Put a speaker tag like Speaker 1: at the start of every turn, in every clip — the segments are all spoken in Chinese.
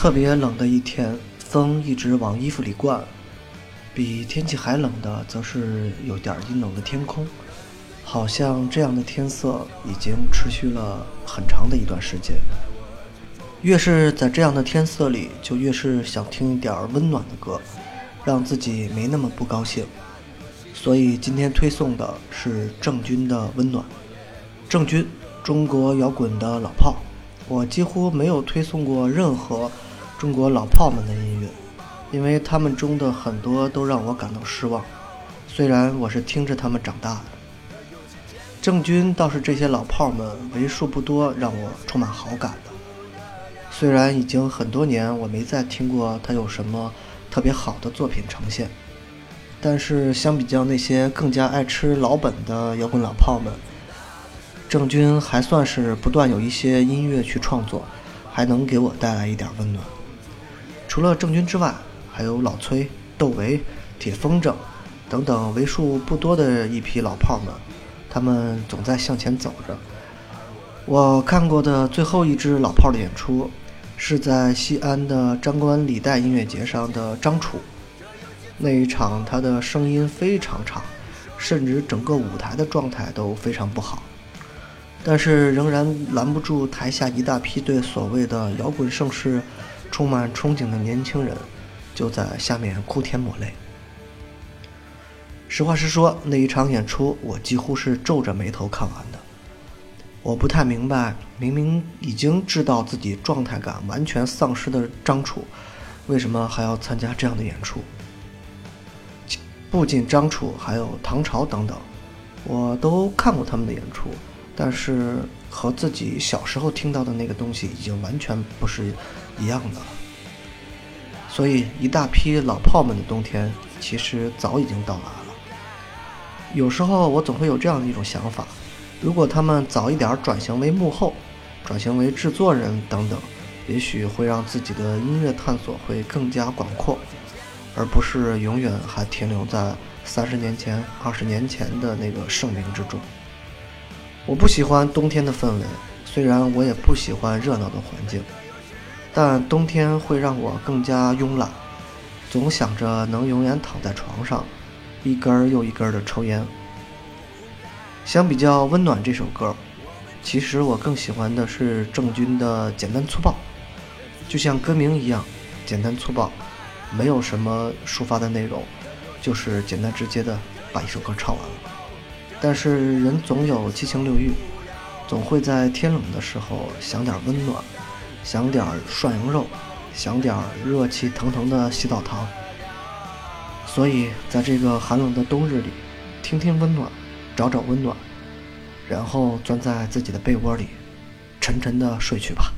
Speaker 1: 特别冷的一天，风一直往衣服里灌。比天气还冷的，则是有点阴冷的天空。好像这样的天色已经持续了很长的一段时间。越是在这样的天色里，就越是想听一点温暖的歌，让自己没那么不高兴。所以今天推送的是郑钧的《温暖》。郑钧，中国摇滚的老炮。我几乎没有推送过任何中国老炮们的音乐，因为他们中的很多都让我感到失望。虽然我是听着他们长大的，郑钧倒是这些老炮们为数不多让我充满好感的。虽然已经很多年我没再听过他有什么特别好的作品呈现，但是相比较那些更加爱吃老本的摇滚老炮们。郑钧还算是不断有一些音乐去创作，还能给我带来一点温暖。除了郑钧之外，还有老崔、窦唯、铁风筝等等为数不多的一批老炮们，他们总在向前走着。我看过的最后一支老炮的演出，是在西安的张冠李戴音乐节上的张楚。那一场他的声音非常差，甚至整个舞台的状态都非常不好。但是仍然拦不住台下一大批对所谓的摇滚盛世充满憧憬的年轻人，就在下面哭天抹泪。实话实说，那一场演出我几乎是皱着眉头看完的。我不太明白，明明已经知道自己状态感完全丧失的张楚，为什么还要参加这样的演出？不仅张楚，还有唐朝等等，我都看过他们的演出。但是和自己小时候听到的那个东西已经完全不是一样的了。所以一大批老炮们的冬天其实早已经到来了。有时候我总会有这样的一种想法：如果他们早一点转型为幕后，转型为制作人等等，也许会让自己的音乐探索会更加广阔，而不是永远还停留在三十年前、二十年前的那个盛名之中。我不喜欢冬天的氛围，虽然我也不喜欢热闹的环境，但冬天会让我更加慵懒，总想着能永远躺在床上，一根又一根的抽烟。相比较温暖这首歌，其实我更喜欢的是郑钧的简单粗暴，就像歌名一样，简单粗暴，没有什么抒发的内容，就是简单直接的把一首歌唱完了。但是人总有七情六欲，总会在天冷的时候想点温暖，想点涮羊肉，想点热气腾腾的洗澡堂。所以在这个寒冷的冬日里，听听温暖，找找温暖，然后钻在自己的被窝里，沉沉的睡去吧。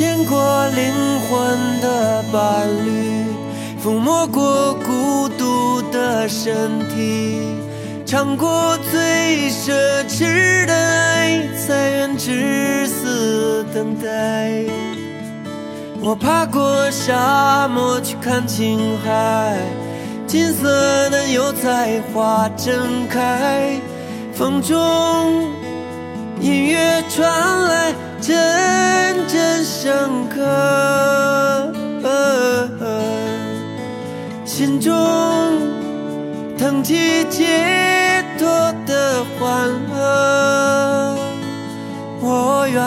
Speaker 2: 见过灵魂的伴侣，抚摸过孤独的身体，尝过最奢侈的爱，才愿至死等待。我爬过沙漠去看青海，金色的油菜花正开，风中音乐传来。真深刻，心中腾起解脱的欢乐。我愿，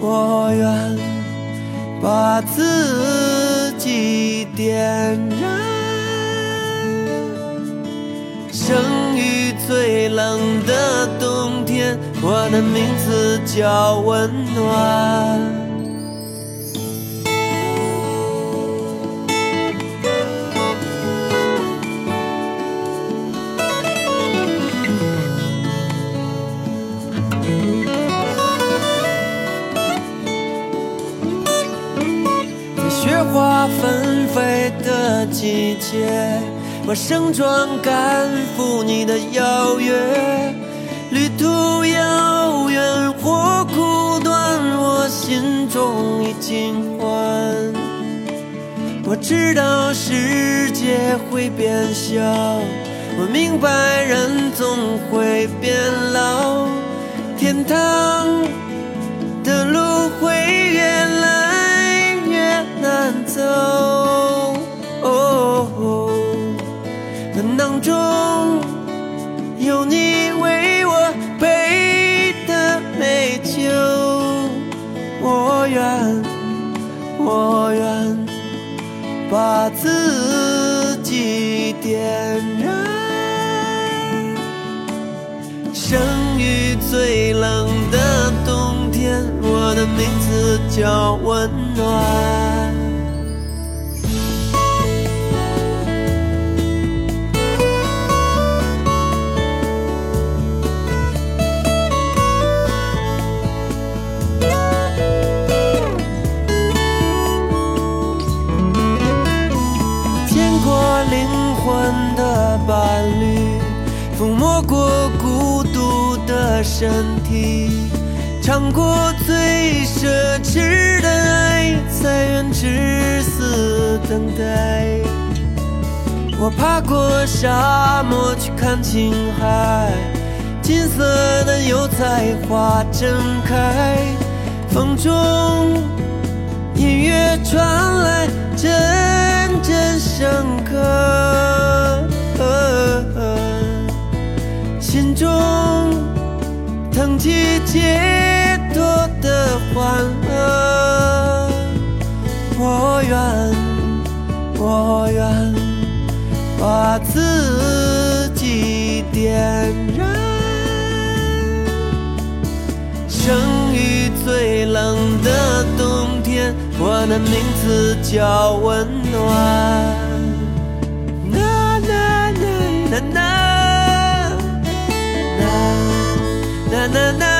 Speaker 2: 我愿把自己点燃，生于最冷的。我的名字叫温暖。在雪花纷飞的季节，我盛装赶赴你的邀约。路遥远或苦短，我心中已经欢。我知道世界会变小，我明白人总会变老，天堂。我愿。把自己点燃，生于最冷的冬天，我的名字叫温暖。身体，尝过最奢侈的爱，才愿至死等待。我爬过沙漠去看青海，金色的油菜花正开，风中音乐传来，阵阵笙歌。心中腾起解脱的欢乐，我愿，我愿把自己点燃。生于最冷的冬天，我的名字叫温暖。Na na na